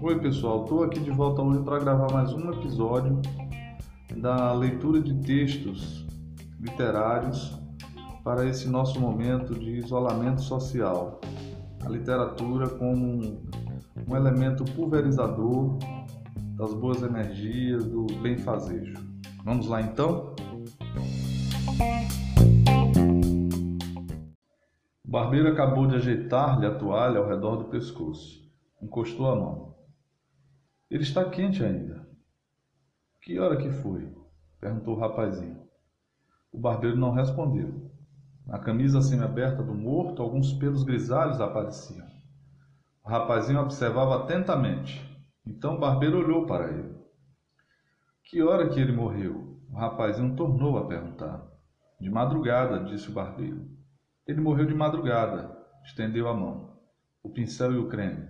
Oi pessoal, estou aqui de volta hoje para gravar mais um episódio da leitura de textos literários para esse nosso momento de isolamento social. A literatura como um, elemento pulverizador das boas energias, do bem-fazejo. Vamos lá então? O barbeiro acabou de ajeitar-lhe a toalha ao redor do pescoço. Encostou a mão. Ele está quente ainda. Que hora que foi? perguntou o rapazinho. O barbeiro não respondeu. Na camisa semi-aberta do morto, alguns pelos grisalhos apareciam. O rapazinho observava atentamente. Então o barbeiro olhou para ele. Que hora que ele morreu? O rapazinho tornou a perguntar. De madrugada, disse o barbeiro. Ele morreu de madrugada. Estendeu a mão. O pincel e o creme.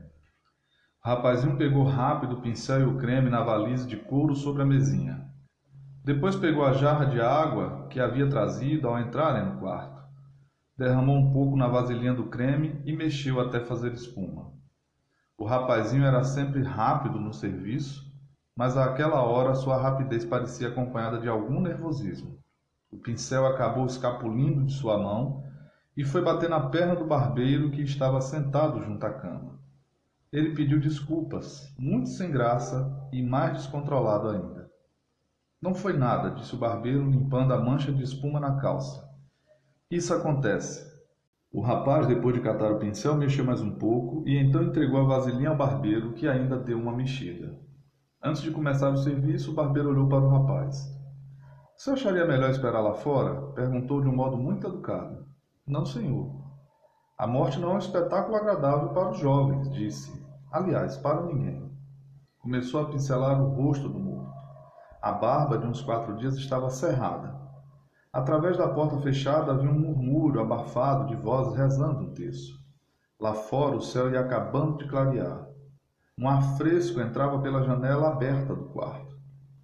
O rapazinho pegou rápido o pincel e o creme na valise de couro sobre a mesinha. Depois pegou a jarra de água que havia trazido ao entrarem no quarto. Derramou um pouco na vasilhinha do creme e mexeu até fazer espuma. O rapazinho era sempre rápido no serviço, mas àquela hora sua rapidez parecia acompanhada de algum nervosismo. O pincel acabou escapulindo de sua mão e foi bater na perna do barbeiro que estava sentado junto à cama. Ele pediu desculpas, muito sem graça e mais descontrolado ainda. Não foi nada, disse o barbeiro, limpando a mancha de espuma na calça. Isso acontece. O rapaz, depois de catar o pincel, mexeu mais um pouco e então entregou a vasilhinha ao barbeiro, que ainda deu uma mexida. Antes de começar o serviço, o barbeiro olhou para o rapaz. Você acharia melhor esperar lá fora? perguntou de um modo muito educado. Não, senhor. A morte não é um espetáculo agradável para os jovens, disse. Aliás, para ninguém. Começou a pincelar o rosto do morto. A barba de uns quatro dias estava cerrada. Através da porta fechada havia um murmúrio abafado de vozes rezando um terço. Lá fora o céu ia acabando de clarear. Um ar fresco entrava pela janela aberta do quarto.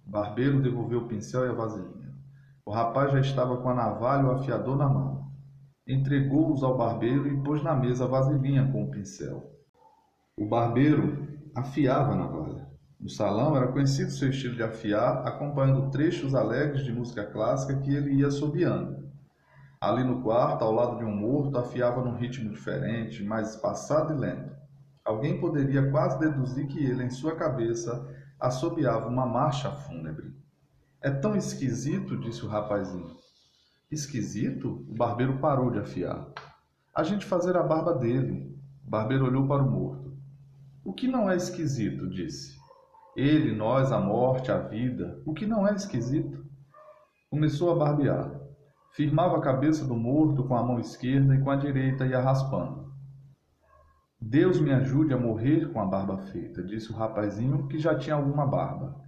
O barbeiro devolveu o pincel e a vasilhinha. O rapaz já estava com a navalha e o afiador na mão entregou-os ao barbeiro e pôs na mesa a vasilhinha com o pincel. O barbeiro afiava a navalha. No salão era conhecido seu estilo de afiar, acompanhando trechos alegres de música clássica que ele ia assobiando. Ali no quarto, ao lado de um morto, afiava num ritmo diferente, mais espaçado e lento. Alguém poderia quase deduzir que ele, em sua cabeça, assobiava uma marcha fúnebre. É tão esquisito, disse o rapazinho. Esquisito? O barbeiro parou de afiar. A gente fazer a barba dele. O barbeiro olhou para o morto. O que não é esquisito? disse. Ele, nós, a morte, a vida. O que não é esquisito? Começou a barbear. Firmava a cabeça do morto com a mão esquerda e com a direita ia raspando. Deus me ajude a morrer com a barba feita, disse o rapazinho que já tinha alguma barba.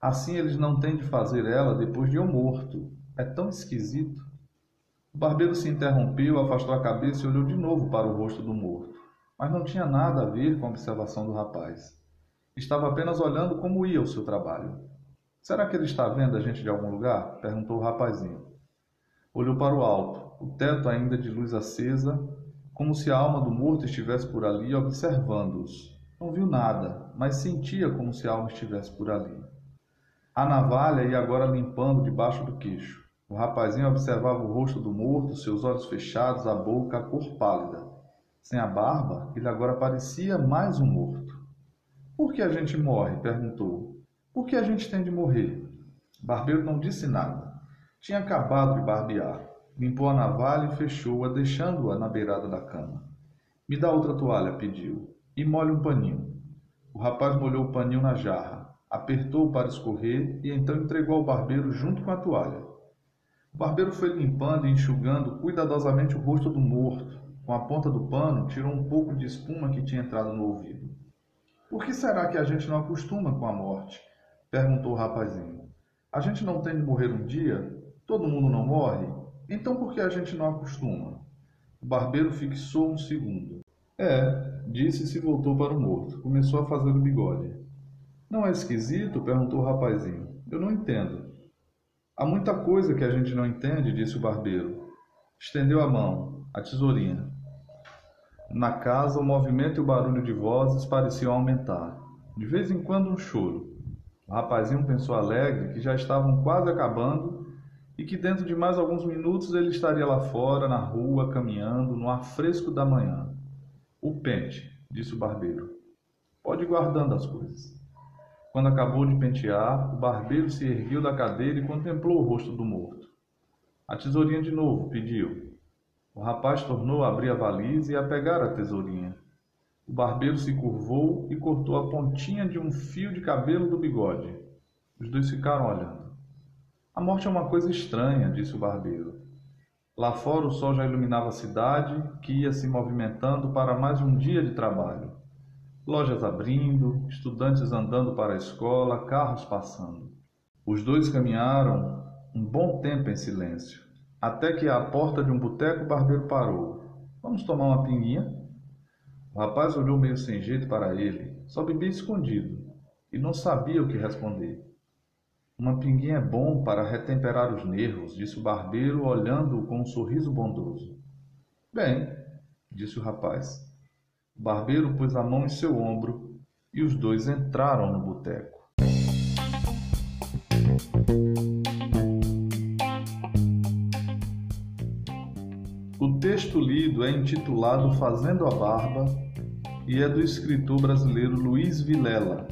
Assim eles não têm de fazer ela depois de eu morto. É tão esquisito. O barbeiro se interrompeu, afastou a cabeça e olhou de novo para o rosto do morto. Mas não tinha nada a ver com a observação do rapaz. Estava apenas olhando como ia o seu trabalho. Será que ele está vendo a gente de algum lugar? perguntou o rapazinho. Olhou para o alto, o teto ainda de luz acesa, como se a alma do morto estivesse por ali observando-os. Não viu nada, mas sentia como se a alma estivesse por ali. A navalha ia agora limpando debaixo do queixo. O rapazinho observava o rosto do morto, seus olhos fechados, a boca, a cor pálida. Sem a barba, ele agora parecia mais um morto. Por que a gente morre? perguntou. Por que a gente tem de morrer? Barbeiro não disse nada. Tinha acabado de barbear. Limpou a navalha e fechou-a, deixando-a na beirada da cama. Me dá outra toalha, pediu. E molhe um paninho. O rapaz molhou o paninho na jarra, apertou para escorrer e então entregou ao barbeiro junto com a toalha. O barbeiro foi limpando e enxugando cuidadosamente o rosto do morto. Com a ponta do pano, tirou um pouco de espuma que tinha entrado no ouvido. Por que será que a gente não acostuma com a morte? perguntou o rapazinho. A gente não tem de morrer um dia? Todo mundo não morre? Então por que a gente não acostuma? O barbeiro fixou um segundo. É, disse e se voltou para o morto. Começou a fazer o bigode. Não é esquisito? perguntou o rapazinho. Eu não entendo. Há muita coisa que a gente não entende, disse o barbeiro. Estendeu a mão, a tesourinha. Na casa, o movimento e o barulho de vozes pareciam aumentar. De vez em quando, um choro. O rapazinho pensou alegre que já estavam quase acabando e que dentro de mais alguns minutos ele estaria lá fora, na rua, caminhando, no ar fresco da manhã. O pente, disse o barbeiro. Pode ir guardando as coisas. Quando acabou de pentear, o barbeiro se ergueu da cadeira e contemplou o rosto do morto. A tesourinha de novo, pediu. O rapaz tornou a abrir a valise e a pegar a tesourinha. O barbeiro se curvou e cortou a pontinha de um fio de cabelo do bigode. Os dois ficaram olhando. A morte é uma coisa estranha, disse o barbeiro. Lá fora o sol já iluminava a cidade, que ia se movimentando para mais um dia de trabalho lojas abrindo, estudantes andando para a escola, carros passando. Os dois caminharam um bom tempo em silêncio, até que à porta de um boteco o barbeiro parou. Vamos tomar uma pinguinha? O rapaz olhou meio sem jeito para ele, só bebia escondido, e não sabia o que responder. Uma pinguinha é bom para retemperar os nervos, disse o barbeiro, olhando-o com um sorriso bondoso. Bem, disse o rapaz, o barbeiro pôs a mão em seu ombro e os dois entraram no boteco. O texto lido é intitulado Fazendo a Barba e é do escritor brasileiro Luiz Vilela.